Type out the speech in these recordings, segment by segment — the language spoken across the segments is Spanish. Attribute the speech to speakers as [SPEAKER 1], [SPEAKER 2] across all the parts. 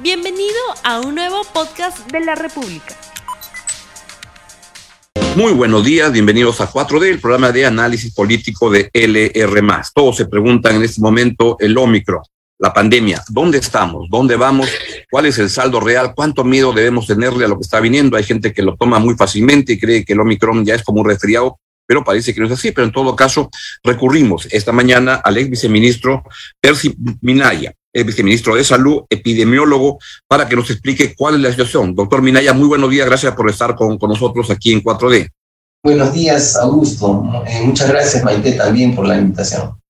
[SPEAKER 1] Bienvenido a un nuevo podcast de la República.
[SPEAKER 2] Muy buenos días, bienvenidos a 4D, el programa de análisis político de LR. Todos se preguntan en este momento el Omicron, la pandemia, ¿dónde estamos? ¿Dónde vamos? ¿Cuál es el saldo real? ¿Cuánto miedo debemos tenerle a lo que está viniendo? Hay gente que lo toma muy fácilmente y cree que el Omicron ya es como un resfriado, pero parece que no es así. Pero en todo caso, recurrimos esta mañana al ex viceministro Percy Minaya, el viceministro de Salud, epidemiólogo, para que nos explique cuál es la situación. Doctor Minaya, muy buenos días, gracias por estar con, nosotros aquí en 4D.
[SPEAKER 3] Buenos días, Augusto. Eh, muchas gracias, Maite, también por la invitación.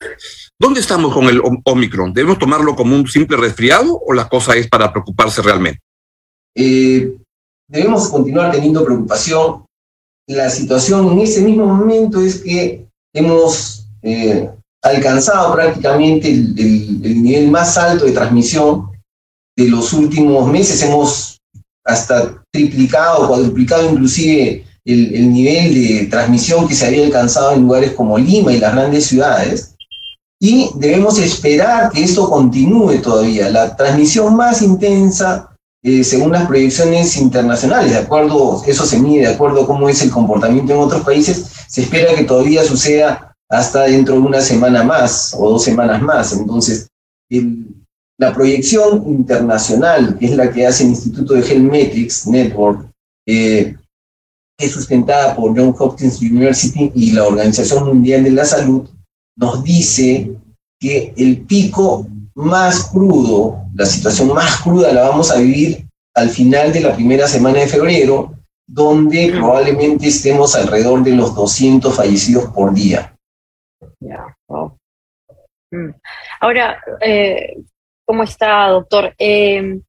[SPEAKER 2] ¿Dónde estamos con el Omicron? ¿Debemos tomarlo como un simple resfriado o la cosa es para preocuparse realmente?
[SPEAKER 3] Eh, debemos continuar teniendo preocupación. La situación en ese mismo momento es que hemos eh, alcanzado prácticamente el, nivel más alto de transmisión de los últimos meses. Hemos hasta triplicado, cuadruplicado inclusive el, el, nivel de transmisión que se había alcanzado en lugares como Lima y las grandes ciudades. Y debemos esperar que esto continúe todavía. La transmisión más intensa, eh, según las proyecciones internacionales, de acuerdo, eso se mide de acuerdo a cómo es el comportamiento en otros países, se espera que todavía suceda hasta dentro de una semana más o dos semanas más. Entonces, la proyección internacional, que es la que hace el Instituto de Metrics Network, eh, es sustentada por John Hopkins University y la Organización Mundial de la Salud, nos dice que el pico más crudo, la situación más cruda la vamos a vivir al final de la primera semana de febrero, donde probablemente estemos alrededor de los 200 fallecidos por día.
[SPEAKER 4] Mm. Ahora, eh, ¿cómo está, doctor? Em,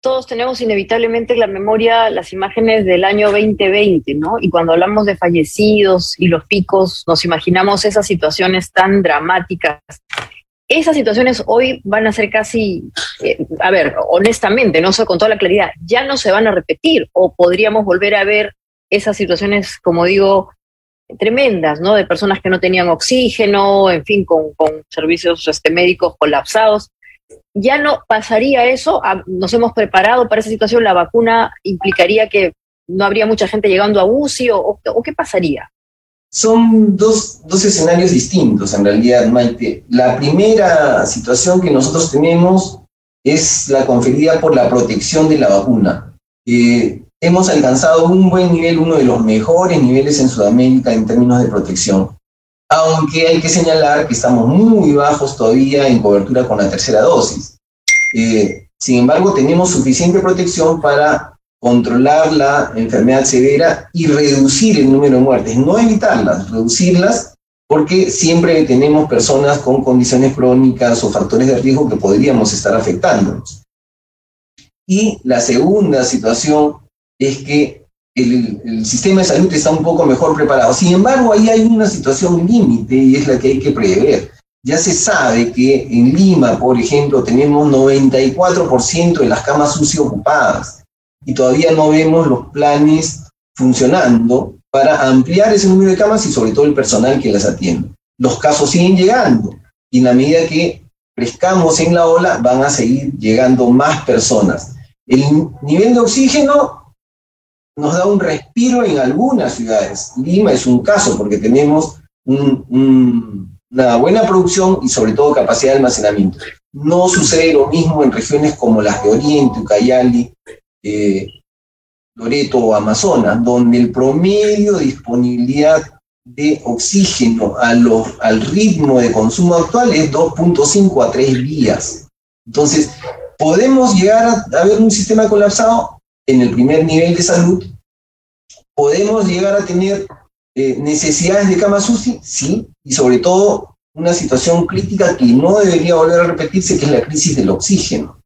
[SPEAKER 4] todos tenemos inevitablemente en la memoria las imágenes del año 2020, ¿no? Y cuando hablamos de fallecidos y los picos, nos imaginamos esas situaciones tan dramáticas. Esas situaciones hoy van a ser casi, eh, a ver, honestamente, no sé con toda la claridad, ya no se van a repetir o podríamos volver a ver esas situaciones, como digo, tremendas, ¿no? De personas que no tenían oxígeno, en fin, con, servicios este, médicos colapsados. Ya no pasaría eso, nos hemos preparado para esa situación, la vacuna implicaría que no habría mucha gente llegando a UCI o, qué pasaría?
[SPEAKER 3] Son dos, dos, escenarios distintos en realidad, Maite. La primera situación que nosotros tenemos es la conferida por la protección de la vacuna. Eh, hemos alcanzado un buen nivel, uno de los mejores niveles en Sudamérica en términos de protección, aunque hay que señalar que estamos muy bajos todavía en cobertura con la tercera dosis. Eh, sin embargo, tenemos suficiente protección para controlar la enfermedad severa y reducir el número de muertes, no evitarlas, reducirlas, porque siempre tenemos personas con condiciones crónicas o factores de riesgo que podríamos estar afectándonos. Y la segunda situación es que el, sistema de salud está un poco mejor preparado. Sin embargo, ahí hay una situación límite y es la que hay que prever. Ya se sabe que en Lima, por ejemplo, tenemos 94% de las camas UCI ocupadas y todavía no vemos los planes funcionando para ampliar ese número de camas y sobre todo el personal que las atiende. Los casos siguen llegando y en la medida que crezcamos en la ola van a seguir llegando más personas. El nivel de oxígeno nos da un respiro en algunas ciudades. Lima es un caso porque tenemos una buena producción y sobre todo capacidad de almacenamiento. No sucede lo mismo en regiones como las de Oriente, Ucayali, eh, Loreto o Amazonas, donde el promedio de disponibilidad de oxígeno al ritmo de consumo actual es 2.5 a 3 días. Entonces, podemos llegar a, a ver un sistema colapsado en el primer nivel de salud, podemos llegar a tener eh, necesidades de camas UCI, sí, y sobre todo una situación crítica que no debería volver a repetirse, que es la crisis del oxígeno.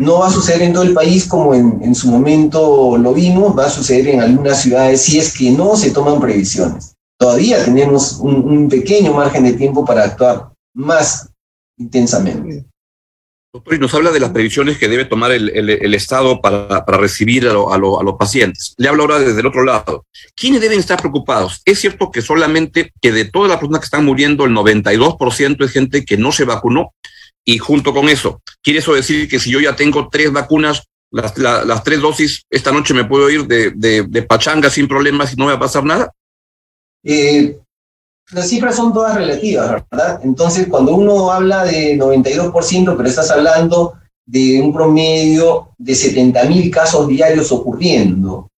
[SPEAKER 3] No va a suceder en todo el país como en, su momento lo vimos, va a suceder en algunas ciudades si es que no se toman previsiones. Todavía tenemos un pequeño margen de tiempo para actuar más intensamente.
[SPEAKER 2] Doctor, y nos habla de las previsiones que debe tomar el, Estado para, recibir a, los pacientes. Le hablo ahora desde el otro lado. ¿Quiénes deben estar preocupados? Es cierto que solamente que de todas las personas que están muriendo, el 92% es gente que no se vacunó. Y junto con eso, ¿quiere eso decir que si yo ya tengo tres vacunas, las, las tres dosis, esta noche me puedo ir de, de, pachanga sin problemas y no me va a pasar nada?
[SPEAKER 3] Eh, las cifras son todas relativas, ¿verdad? Entonces, cuando uno habla de 92%, pero estás hablando de un promedio de 70 mil casos diarios ocurriendo,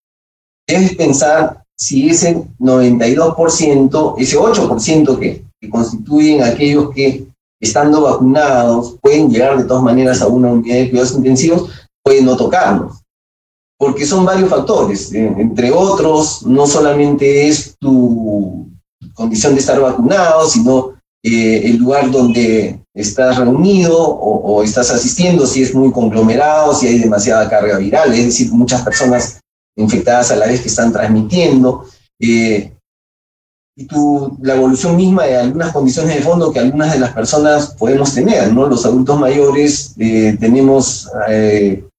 [SPEAKER 3] debes pensar si ese 92%, ese 8% que, que constituyen aquellos que estando vacunados pueden llegar de todas maneras a una unidad de cuidados intensivos, pueden no tocarnos. Porque son varios factores. Eh, entre otros, no solamente es tu condición de estar vacunado, sino eh, el lugar donde estás reunido o, estás asistiendo, si es muy conglomerado, si hay demasiada carga viral, es decir, muchas personas infectadas a la vez que están transmitiendo. Eh, tu, la evolución misma de algunas condiciones de fondo que algunas de las personas podemos tener, ¿no? Los adultos mayores eh, tenemos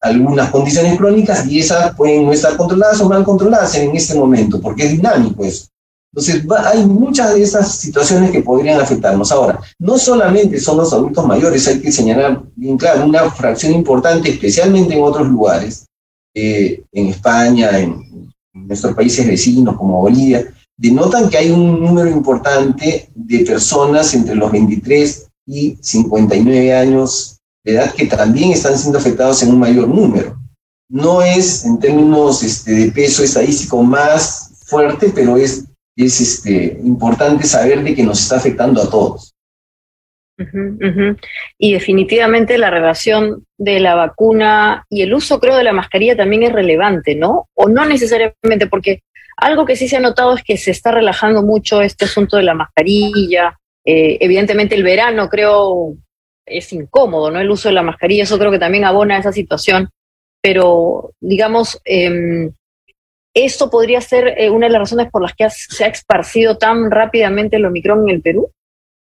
[SPEAKER 3] algunas condiciones crónicas y esas pueden no estar controladas o mal controladas en este momento, porque es dinámico eso. Entonces, hay muchas de esas situaciones que podrían afectarnos. Ahora, no solamente son los adultos mayores, hay que señalar bien claro, una fracción importante, especialmente en otros lugares, eh, en España, en, nuestros países vecinos como Bolivia, denotan que hay un número importante de personas entre los 23 y 59 años de edad que también están siendo afectados en un mayor número. No es en términos este, de peso estadístico más fuerte, pero es es este, importante saber de que nos está afectando a todos.
[SPEAKER 4] Y definitivamente la relación de la vacuna y el uso, creo, de la mascarilla también es relevante, ¿no? O no necesariamente, porque algo que sí se ha notado es que se está relajando mucho este asunto de la mascarilla. Eh, evidentemente el verano, creo, es incómodo, ¿no? El uso de la mascarilla, eso creo que también abona esa situación. Pero, digamos, eh, ¿Esto podría ser eh, una de las razones por las que se ha esparcido tan rápidamente el Omicron en el Perú?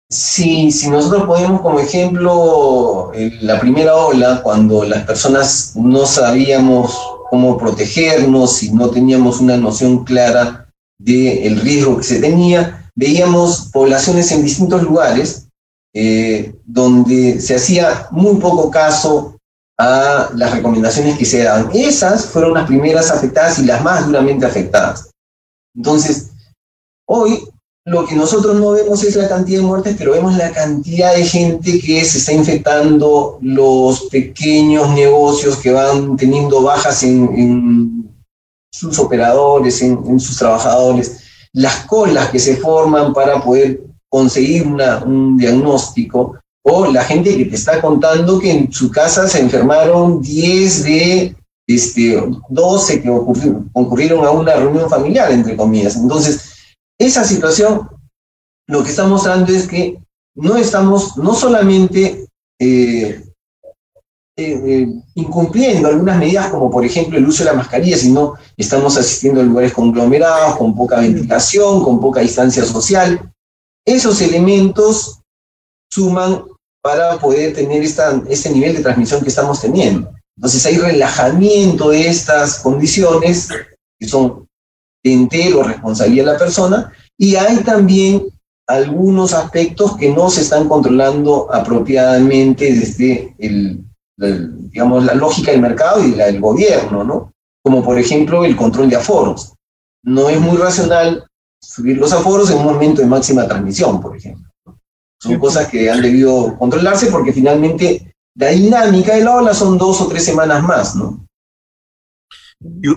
[SPEAKER 3] Sí, si nosotros ponemos como ejemplo la primera ola, cuando las personas no sabíamos cómo protegernos y no teníamos una noción clara del riesgo que se tenía, veíamos poblaciones en distintos lugares eh, donde se hacía muy poco caso a las recomendaciones que se dan. Esas fueron las primeras afectadas y las más duramente afectadas. Entonces, hoy lo que nosotros no vemos es la cantidad de muertes, pero vemos la cantidad de gente que se está infectando, los pequeños negocios que van teniendo bajas en, sus operadores, en, sus trabajadores, las colas que se forman para poder conseguir un diagnóstico, o la gente que te está contando que en su casa se enfermaron 10 de este, 12 que concurrieron a una reunión familiar, entre comillas. Entonces, esa situación lo que está mostrando es que no estamos, no solamente eh, eh, eh, incumpliendo algunas medidas como por ejemplo el uso de la mascarilla, sino estamos asistiendo a lugares conglomerados, con poca ventilación, con poca distancia social. Esos elementos suman para poder tener esta, este nivel de transmisión que estamos teniendo. Entonces hay relajamiento de estas condiciones que son entero responsabilidad de la persona y hay también algunos aspectos que no se están controlando apropiadamente desde el, digamos, la lógica del mercado y la del gobierno, ¿no? Como por ejemplo el control de aforos. No es muy racional subir los aforos en un momento de máxima transmisión, por ejemplo. Son cosas que han debido controlarse porque finalmente la dinámica de la ola son dos o tres semanas más, ¿no?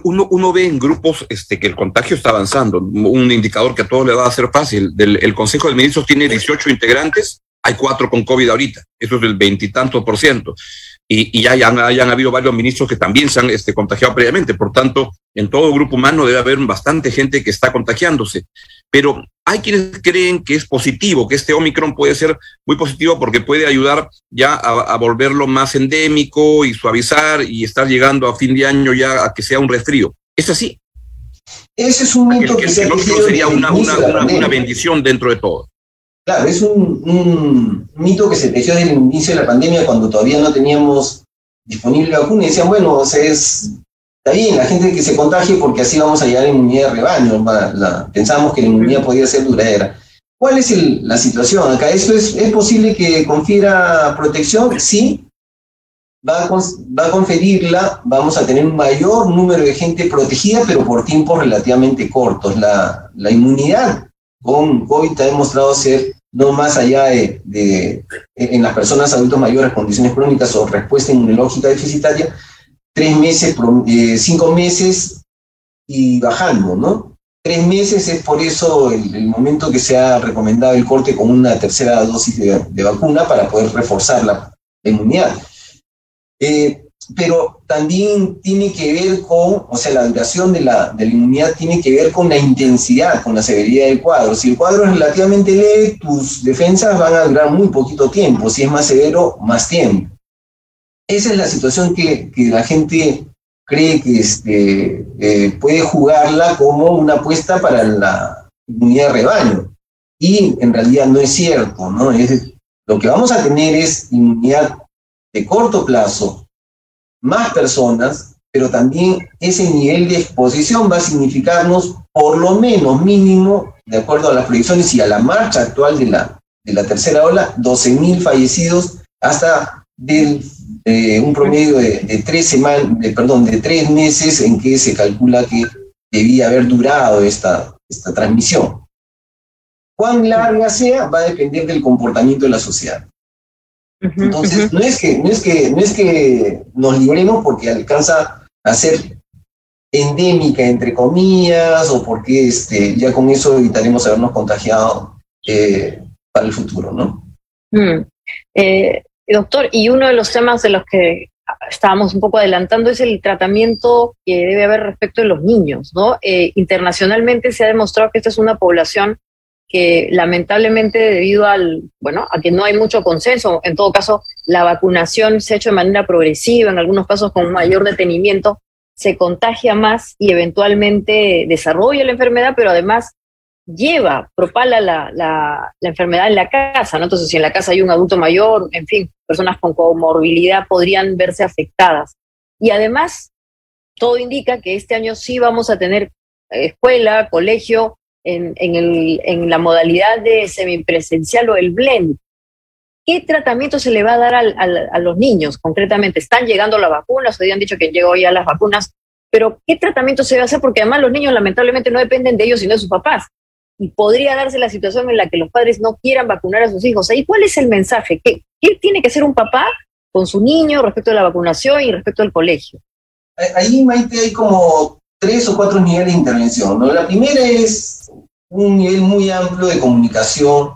[SPEAKER 2] Uno, uno ve en grupos este, que el contagio está avanzando. Un indicador que a todos le va a ser fácil. Del, el Consejo de Ministros tiene 18 integrantes, hay cuatro con COVID ahorita. Eso es el veintitantos por ciento y, ya hayan, hayan, habido varios ministros que también se han este, contagiado previamente. Por tanto, en todo grupo humano debe haber bastante gente que está contagiándose. Pero hay quienes creen que es positivo, que este Omicron puede ser muy positivo porque puede ayudar ya a, volverlo más endémico y suavizar y estar llegando a fin de año ya a que sea un resfrío. ¿Es así?
[SPEAKER 3] Ese es un mito que,
[SPEAKER 2] sería una, una, una bendición dentro de todo.
[SPEAKER 3] Claro, es un, mito que se tejió desde el inicio de la pandemia cuando todavía no teníamos disponible la vacuna y decían, bueno, es, está bien, la gente que se contagie porque así vamos a llegar a inmunidad de rebaño. pensamos que la inmunidad podía ser duradera. ¿Cuál es la situación acá? ¿Esto es, es posible que confiera protección? Sí, va a, va a conferirla, vamos a tener un mayor número de gente protegida, pero por tiempos relativamente cortos. La, la inmunidad con COVID ha demostrado ser no más allá de, en las personas adultos mayores, condiciones crónicas o respuesta inmunológica deficitaria, tres meses, eh, cinco meses y bajando, ¿no? Tres meses es por eso el, momento que se ha recomendado el corte con una tercera dosis de, vacuna para poder reforzar la, inmunidad. Eh, pero también tiene que ver con, o sea, la duración de la, de la inmunidad tiene que ver con la intensidad, con la severidad del cuadro. Si el cuadro es relativamente leve, tus defensas van a durar muy poquito tiempo. Si es más severo, más tiempo. Esa es la situación que, que la gente cree que este, eh, puede jugarla como una apuesta para la inmunidad de rebaño. Y en realidad no es cierto, ¿no? Es, lo que vamos a tener es inmunidad de corto plazo, más personas, pero también ese nivel de exposición va a significarnos por lo menos mínimo, de acuerdo a las proyecciones y a la marcha actual de la, de la tercera ola, 12.000 fallecidos hasta del eh, un promedio de, tres semanas, perdón, de tres meses en que se calcula que debía haber durado esta, esta transmisión. Cuán larga sea va a depender del comportamiento de la sociedad. Entonces, no, es que, no, es que, no es que nos libremos porque alcanza a ser endémica, entre comillas, o porque este, ya con eso evitaremos habernos contagiado eh, para el futuro, ¿no?
[SPEAKER 4] Mm. Eh, Doctor, y uno de los temas de los que estábamos un poco adelantando es el tratamiento que debe haber respecto de los niños, ¿no? Eh, internacionalmente se ha demostrado que esta es una población que lamentablemente debido al, bueno, a que no hay mucho consenso, en todo caso, la vacunación se ha hecho de manera progresiva, en algunos casos con mayor detenimiento, se contagia más y eventualmente desarrolla la enfermedad, pero además lleva, propala la, la, enfermedad en la casa, ¿no? Entonces, si en la casa hay un adulto mayor, en fin, personas con comorbilidad podrían verse afectadas. Y además, todo indica que este año sí vamos a tener escuela, colegio, en, en, el, en la modalidad de semipresencial o el blend. ¿Qué tratamiento se le va a dar al, a los niños concretamente? ¿Están llegando las vacunas? Hoy han dicho que llegó ya las vacunas, pero ¿qué tratamiento se va a hacer? Porque además los niños lamentablemente no dependen de ellos, sino de sus papás y podría darse la situación en la que los padres no quieran vacunar a sus hijos. ¿Y cuál es el mensaje? ¿Qué, tiene que hacer un papá con su niño respecto a la vacunación y respecto al colegio?
[SPEAKER 3] Ahí, Maite, hay como tres o cuatro niveles de intervención. ¿no? La primera es un nivel muy amplio de comunicación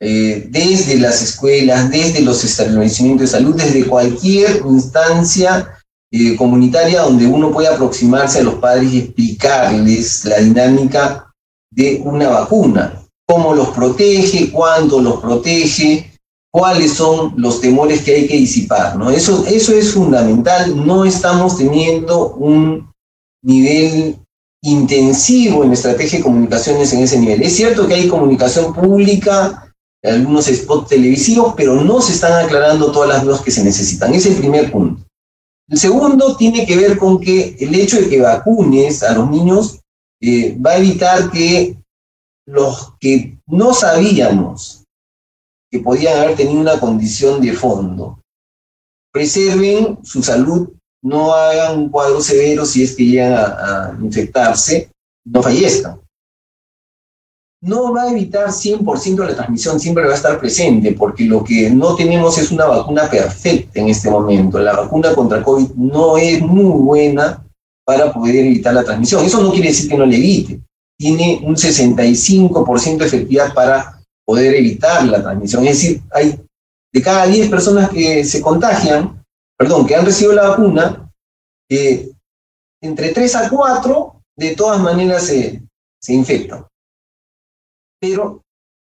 [SPEAKER 3] eh, desde las escuelas, desde los establecimientos de salud, desde cualquier instancia eh, comunitaria donde uno pueda aproximarse a los padres y explicarles la dinámica de una vacuna, cómo los protege, cuándo los protege, cuáles son los temores que hay que disipar. ¿no? Eso, eso es fundamental. No estamos teniendo un nivel intensivo en estrategia de comunicaciones en ese nivel. Es cierto que hay comunicación pública, algunos spots televisivos, pero no se están aclarando todas las dudas que se necesitan. Es el primer punto. El segundo tiene que ver con que el hecho de que vacunes a los niños eh, va a evitar que los que no sabíamos que podían haber tenido una condición de fondo preserven su salud, no hagan un cuadro severo si es que llegan a, infectarse, no fallezcan. No va a evitar 100% la transmisión, siempre va a estar presente, porque lo que no tenemos es una vacuna perfecta en este momento. La vacuna contra COVID no es muy buena para poder evitar la transmisión. Eso no quiere decir que no le evite. Tiene un 65% de efectividad para poder evitar la transmisión. Es decir, hay de cada 10 personas que se contagian, perdón, que han recibido la vacuna, entre 3 a 4 de todas maneras se, se infectan. Pero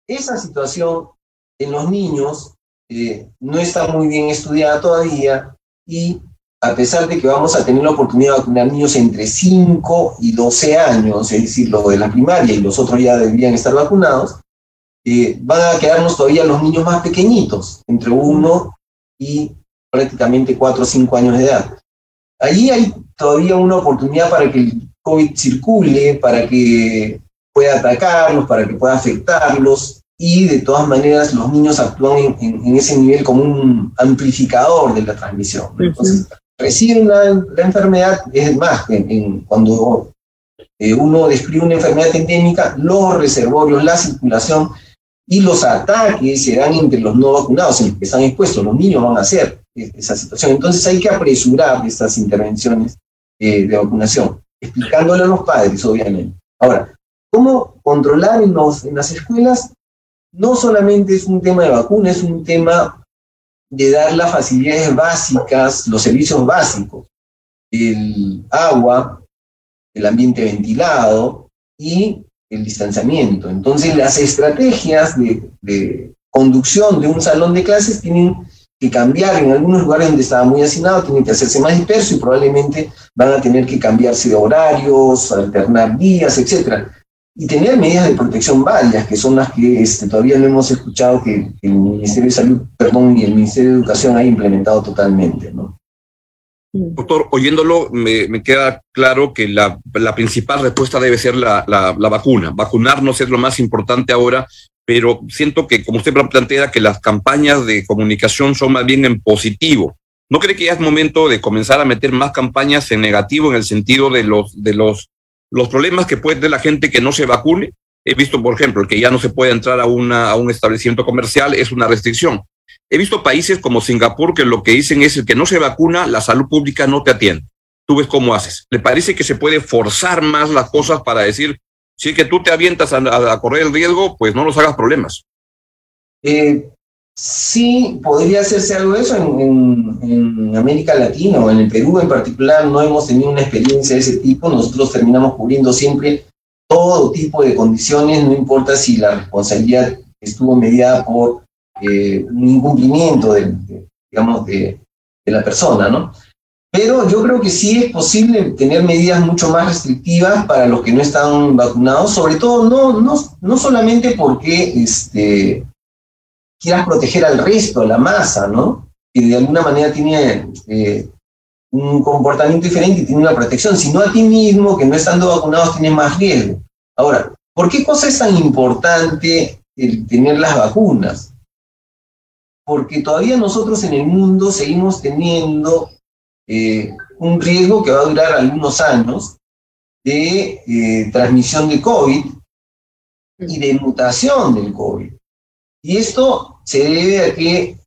[SPEAKER 3] esa situación en los niños eh, no está muy bien estudiada todavía y a pesar de que vamos a tener la oportunidad de vacunar niños entre 5 y 12 años, es decir, lo de la primaria y los otros ya deberían estar vacunados, eh, van a quedarnos todavía los niños más pequeñitos, entre 1 y prácticamente 4 o 5 años de edad. Allí hay todavía una oportunidad para que el COVID circule, para que pueda atacarlos, para que pueda afectarlos, y de todas maneras los niños actúan en, ese nivel como un amplificador de la transmisión. Entonces, reciben la, enfermedad, es más, en, cuando eh, uno describe una enfermedad endémica, los reservorios, la circulación y los ataques se dan entre los no vacunados, en los que están expuestos, los niños van a hacer esa situación. Entonces hay que apresurar estas intervenciones eh, de vacunación, explicándole a los padres, obviamente. Ahora, ¿cómo controlar en, en las escuelas? No solamente es un tema de vacuna, es un tema de dar las facilidades básicas, los servicios básicos, el agua, el ambiente ventilado y el distanciamiento. Entonces, las estrategias de, conducción de un salón de clases tienen que cambiar. En algunos lugares donde estaba muy hacinado, tienen que hacerse más disperso y probablemente van a tener que cambiarse de horarios, alternar días, etc. Y tener medidas de protección varias, que son las que este, todavía no hemos escuchado que el Ministerio de Salud, perdón, y el Ministerio de Educación ha implementado totalmente, ¿no?
[SPEAKER 2] Mm. Doctor, oyéndolo, me, queda claro que la, principal respuesta debe ser la, la, vacuna. Vacunarnos es lo más importante ahora, pero siento que, como usted plantea, que las campañas de comunicación son más bien en positivo. ¿No cree que ya es momento de comenzar a meter más campañas en negativo en el sentido de los, de los, los problemas que puede tener la gente que no se vacune? He visto, por ejemplo, que ya no se puede entrar a, una, a un establecimiento comercial, es una restricción. He visto países como Singapur que lo que dicen es el que no se vacuna, la salud pública no te atiende. Tú ves cómo haces. ¿Le parece que se puede forzar más las cosas para decir, si que tú te avientas a, correr el riesgo, pues no nos hagas problemas?
[SPEAKER 3] Eh, sí, podría hacerse algo de eso en, América Latina o en el Perú en particular. No hemos tenido una experiencia de ese tipo. Nosotros terminamos cubriendo siempre todo tipo de condiciones, no importa si la responsabilidad estuvo mediada por eh, un incumplimiento de, digamos, de, la persona, ¿no? Pero yo creo que sí es posible tener medidas mucho más restrictivas para los que no están vacunados, sobre todo no, no, no solamente porque este, quieras proteger al resto, a la masa, ¿no? Que de alguna manera tiene eh, un comportamiento diferente y tiene una protección, sino a ti mismo, que no estando vacunados, tienes más riesgo. Ahora, ¿por qué cosa es tan importante el tener las vacunas? Porque todavía nosotros en el mundo seguimos teniendo eh, un riesgo que va a durar algunos años de eh, transmisión de COVID y de mutación del COVID. Y esto se debe a que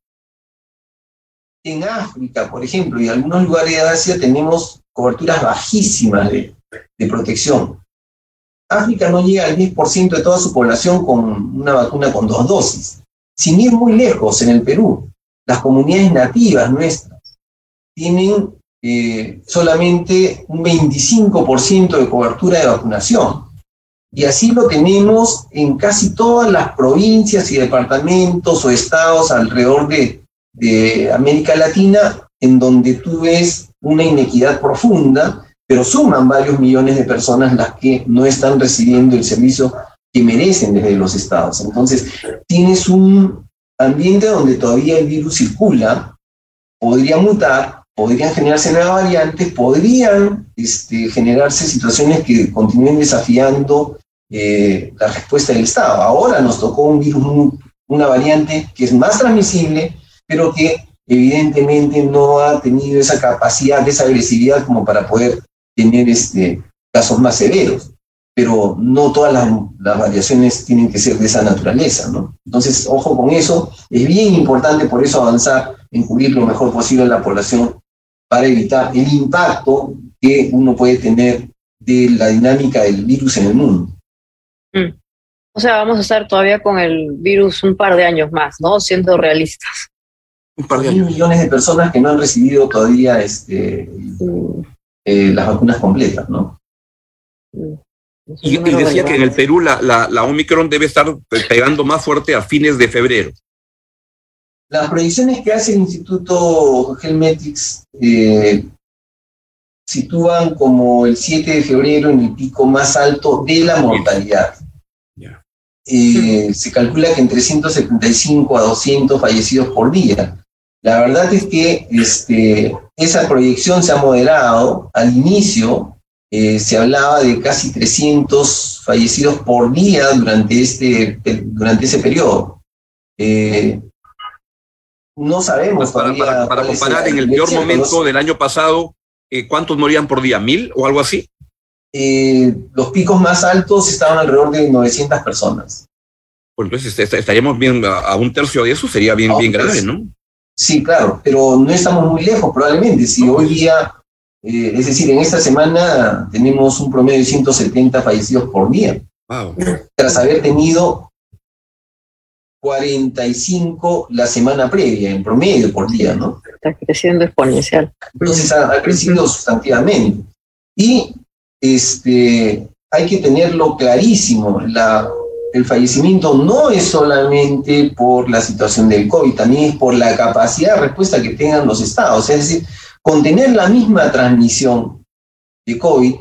[SPEAKER 3] en África, por ejemplo, y algunos lugares de Asia tenemos coberturas bajísimas de, de protección. África no llega al 10% de toda su población con una vacuna con dos dosis. Sin ir muy lejos, en el Perú, las comunidades nativas nuestras tienen eh, solamente un 25% de cobertura de vacunación. Y así lo tenemos en casi todas las provincias y departamentos o estados alrededor de, de América Latina, en donde tú ves una inequidad profunda, pero suman varios millones de personas las que no están recibiendo el servicio que merecen desde los estados. Entonces, tienes un ambiente donde todavía el virus circula, podría mutar, podrían generarse nuevas variantes, podrían este, generarse situaciones que continúen desafiando eh, la respuesta del Estado. Ahora nos tocó un virus, una variante que es más transmisible, pero que evidentemente no ha tenido esa capacidad, esa agresividad como para poder tener este, casos más severos pero no todas las, variaciones tienen que ser de esa naturaleza, ¿no? Entonces, ojo con eso, es bien importante por eso avanzar en cubrir lo mejor posible a la población para evitar el impacto que uno puede tener de la dinámica del virus en el mundo.
[SPEAKER 4] Mm. O sea, vamos a estar todavía con el virus un par de años más, ¿no? Siendo realistas.
[SPEAKER 3] Un par de años. millones de personas que no han recibido todavía este, mm. eh, las vacunas completas, ¿no?
[SPEAKER 2] Mm. Y, decía que en el Perú la, la, Omicron debe estar pegando más fuerte a fines de febrero.
[SPEAKER 3] Las predicciones que hace el Instituto Helmetics eh, sitúan como el 7 de febrero en el pico más alto de la mortalidad. Eh, se calcula que entre 175 a 200 fallecidos por día. La verdad es que este, esa proyección se ha moderado al inicio eh, se hablaba de casi 300 fallecidos por día durante, este, durante ese periodo. Eh, no sabemos.
[SPEAKER 2] Para, para, comparar, en el peor momento del año pasado, eh, ¿cuántos morían por día? ¿Mil o algo así?
[SPEAKER 3] los picos más altos estaban alrededor de 900 personas.
[SPEAKER 2] Pues entonces estaríamos bien a, un tercio de eso, sería bien, bien grave, ¿no?
[SPEAKER 3] Sí, claro, pero no estamos muy lejos probablemente. Si hoy día, eh, es decir, en esta semana tenemos un promedio de 170 fallecidos por día. Tras haber tenido 45 la semana previa, en promedio por día, ¿no?
[SPEAKER 4] Está creciendo exponencial.
[SPEAKER 3] Entonces ha, crecido sustantivamente. Y este, hay que tenerlo clarísimo, la el fallecimiento no es solamente por la situación del COVID, también es por la capacidad de respuesta que tengan los estados. Es decir, contener la misma transmisión de COVID,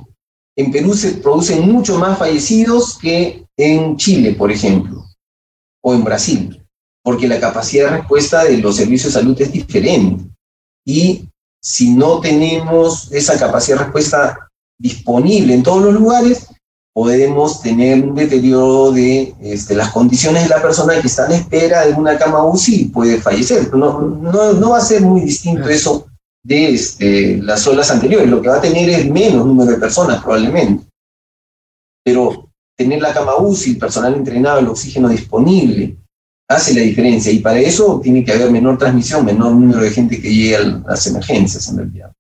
[SPEAKER 3] en Perú se producen mucho más fallecidos que en Chile, por ejemplo, o en Brasil, porque la capacidad de respuesta de los servicios de salud es diferente. Y si no tenemos esa capacidad de respuesta disponible en todos los lugares, podemos tener un deterioro de este, las condiciones de la persona que está en espera de una cama UCI y puede fallecer. No, no, no va a ser muy distinto eso de este, las olas anteriores. Lo que va a tener es menos número de personas probablemente. Pero tener la cama UCI, el personal entrenado, el oxígeno disponible, hace la diferencia. Y para eso tiene que haber menor transmisión, menor número de gente que llegue a las emergencias en realidad.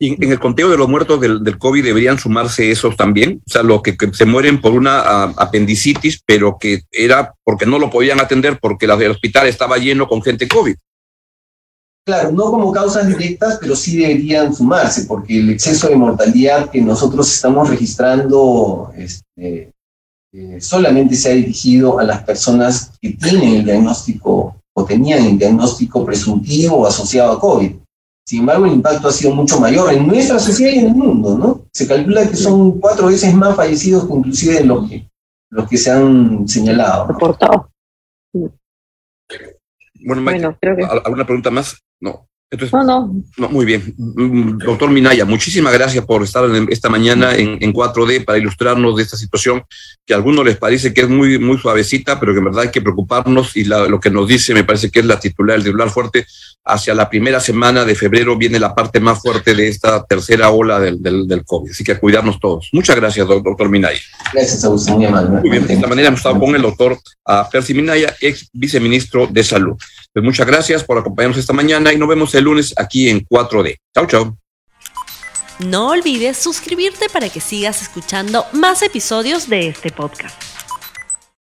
[SPEAKER 2] Y en el conteo de los muertos del, del, COVID deberían sumarse esos también, o sea, los que, se mueren por una apendicitis, pero que era porque no lo podían atender porque el hospital estaba lleno con gente COVID.
[SPEAKER 3] Claro, no como causas directas, pero sí deberían sumarse, porque el exceso de mortalidad que nosotros estamos registrando este, eh, solamente se ha dirigido a las personas que tienen el diagnóstico o tenían el diagnóstico presuntivo asociado a COVID. Sin embargo, el impacto ha sido mucho mayor en nuestra sociedad y en el mundo, ¿no? Se calcula que son cuatro veces más fallecidos que inclusive los que, los que se han señalado.
[SPEAKER 4] Reportado.
[SPEAKER 2] Bueno, creo que... ¿alguna pregunta más? No
[SPEAKER 4] no, no.
[SPEAKER 2] Muy bien. Doctor Minaya, muchísimas gracias por estar esta mañana en, 4D para ilustrarnos de esta situación que a algunos les parece que es muy, muy suavecita, pero que en verdad hay que preocuparnos y lo que nos dice me parece que es la titular, el titular fuerte. Hacia la primera semana de febrero viene la parte más fuerte de esta tercera ola del, del, COVID. Así que a cuidarnos todos. Muchas gracias, doctor Minaya.
[SPEAKER 3] Gracias a usted,
[SPEAKER 2] muy bien, de esta manera hemos estado con el doctor Percy Minaya, ex viceministro de Salud. Pues muchas gracias por acompañarnos esta mañana y nos vemos el lunes aquí en 4D. Chau, chau.
[SPEAKER 1] No olvides suscribirte para que sigas escuchando más episodios de este podcast.